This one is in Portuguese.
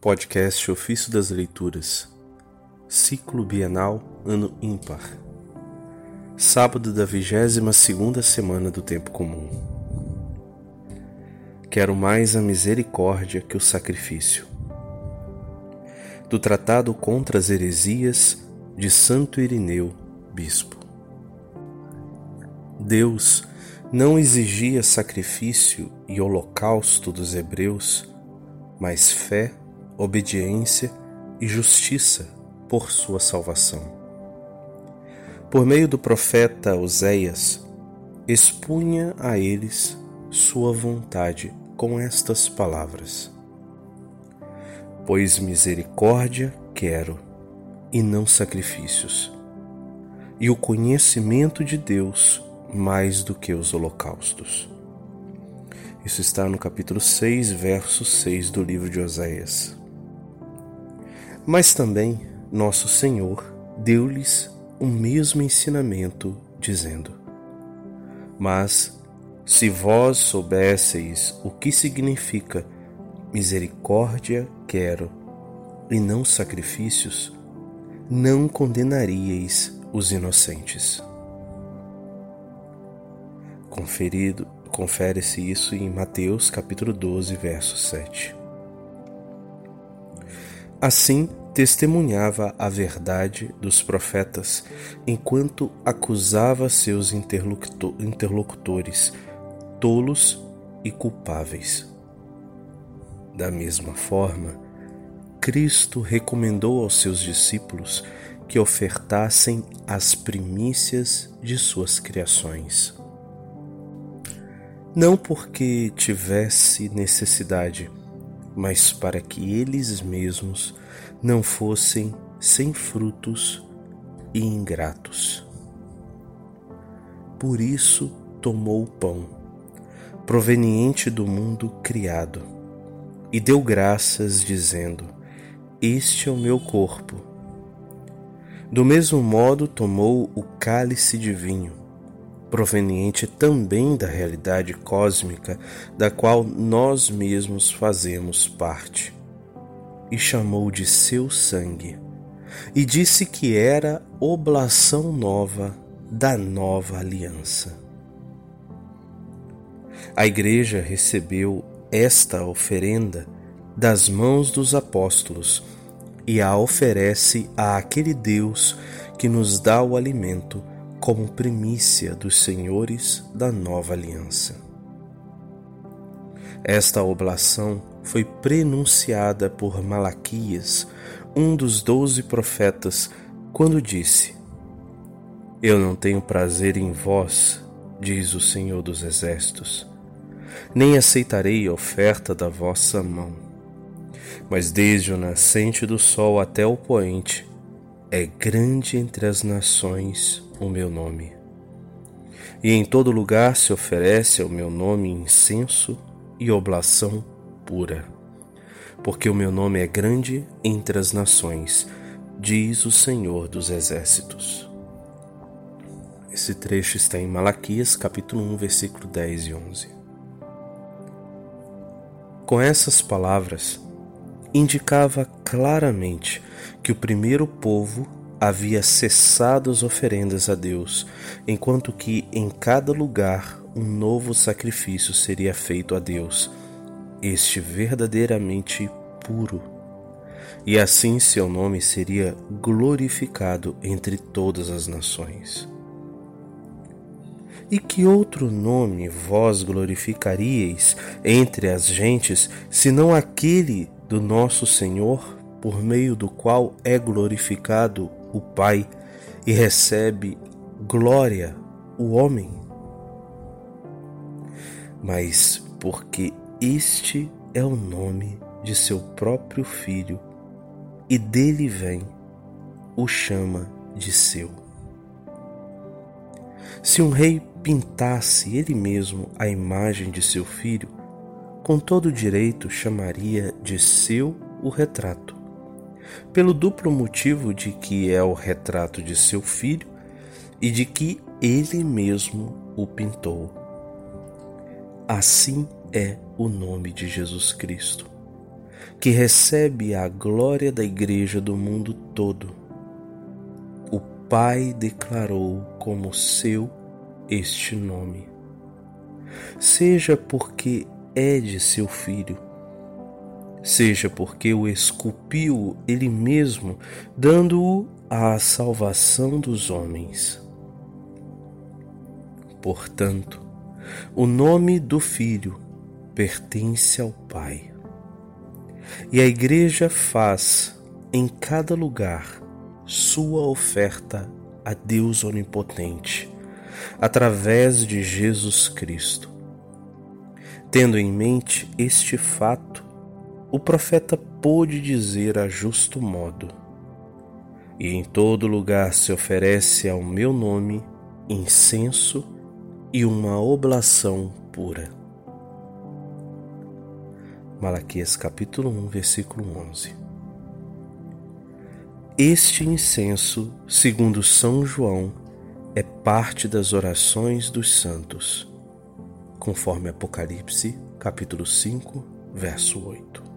Podcast Ofício das Leituras, Ciclo Bienal, Ano Ímpar. Sábado da 22 segunda semana do Tempo Comum. Quero mais a misericórdia que o sacrifício. Do Tratado contra as Heresias de Santo Irineu, Bispo. Deus não exigia sacrifício e holocausto dos hebreus, mas fé obediência e justiça por sua salvação. Por meio do profeta Oséias, expunha a eles sua vontade com estas palavras: Pois misericórdia quero e não sacrifícios, e o conhecimento de Deus mais do que os holocaustos. Isso está no capítulo 6, verso 6 do livro de Oséias. Mas também nosso Senhor deu-lhes o mesmo ensinamento, dizendo: Mas se vós soubesseis o que significa misericórdia quero e não sacrifícios, não condenaríeis os inocentes. Conferido, confere-se isso em Mateus capítulo 12, verso 7. Assim, testemunhava a verdade dos profetas enquanto acusava seus interlocutores tolos e culpáveis. Da mesma forma, Cristo recomendou aos seus discípulos que ofertassem as primícias de suas criações. Não porque tivesse necessidade, mas para que eles mesmos não fossem sem frutos e ingratos. Por isso tomou o pão, proveniente do mundo criado, e deu graças, dizendo: Este é o meu corpo. Do mesmo modo tomou o cálice de vinho, proveniente também da realidade cósmica da qual nós mesmos fazemos parte, e chamou de seu sangue, e disse que era oblação nova da nova aliança. A Igreja recebeu esta oferenda das mãos dos apóstolos e a oferece àquele Deus que nos dá o alimento como primícia dos senhores da nova aliança. Esta oblação foi prenunciada por Malaquias, um dos doze profetas, quando disse: Eu não tenho prazer em vós, diz o Senhor dos Exércitos, nem aceitarei a oferta da vossa mão. Mas desde o nascente do sol até o poente, é grande entre as nações o meu nome. E em todo lugar se oferece ao meu nome incenso e oblação pura. Porque o meu nome é grande entre as nações, diz o Senhor dos Exércitos. Esse trecho está em Malaquias, capítulo 1, versículo 10 e 11. Com essas palavras, indicava claramente que o primeiro povo havia cessado as oferendas a Deus, enquanto que em cada lugar um novo sacrifício seria feito a Deus, este verdadeiramente puro. E assim seu nome seria glorificado entre todas as nações. E que outro nome vós glorificaríeis entre as gentes, senão aquele do nosso Senhor, por meio do qual é glorificado o Pai e recebe glória o homem, mas porque este é o nome de seu próprio filho e dele vem, o chama de seu. Se um rei pintasse ele mesmo a imagem de seu filho, com todo direito chamaria de seu o retrato pelo duplo motivo de que é o retrato de seu filho e de que ele mesmo o pintou. Assim é o nome de Jesus Cristo, que recebe a glória da Igreja do mundo todo. O Pai declarou como seu este nome. Seja porque é de seu Filho, seja porque o esculpiu Ele mesmo, dando-o à salvação dos homens. Portanto, o nome do Filho pertence ao Pai. E a Igreja faz, em cada lugar, sua oferta a Deus Onipotente, através de Jesus Cristo. Tendo em mente este fato, o profeta pôde dizer a justo modo: E em todo lugar se oferece ao meu nome incenso e uma oblação pura. Malaquias capítulo 1, versículo 11. Este incenso, segundo São João, é parte das orações dos santos, conforme Apocalipse capítulo 5, verso 8.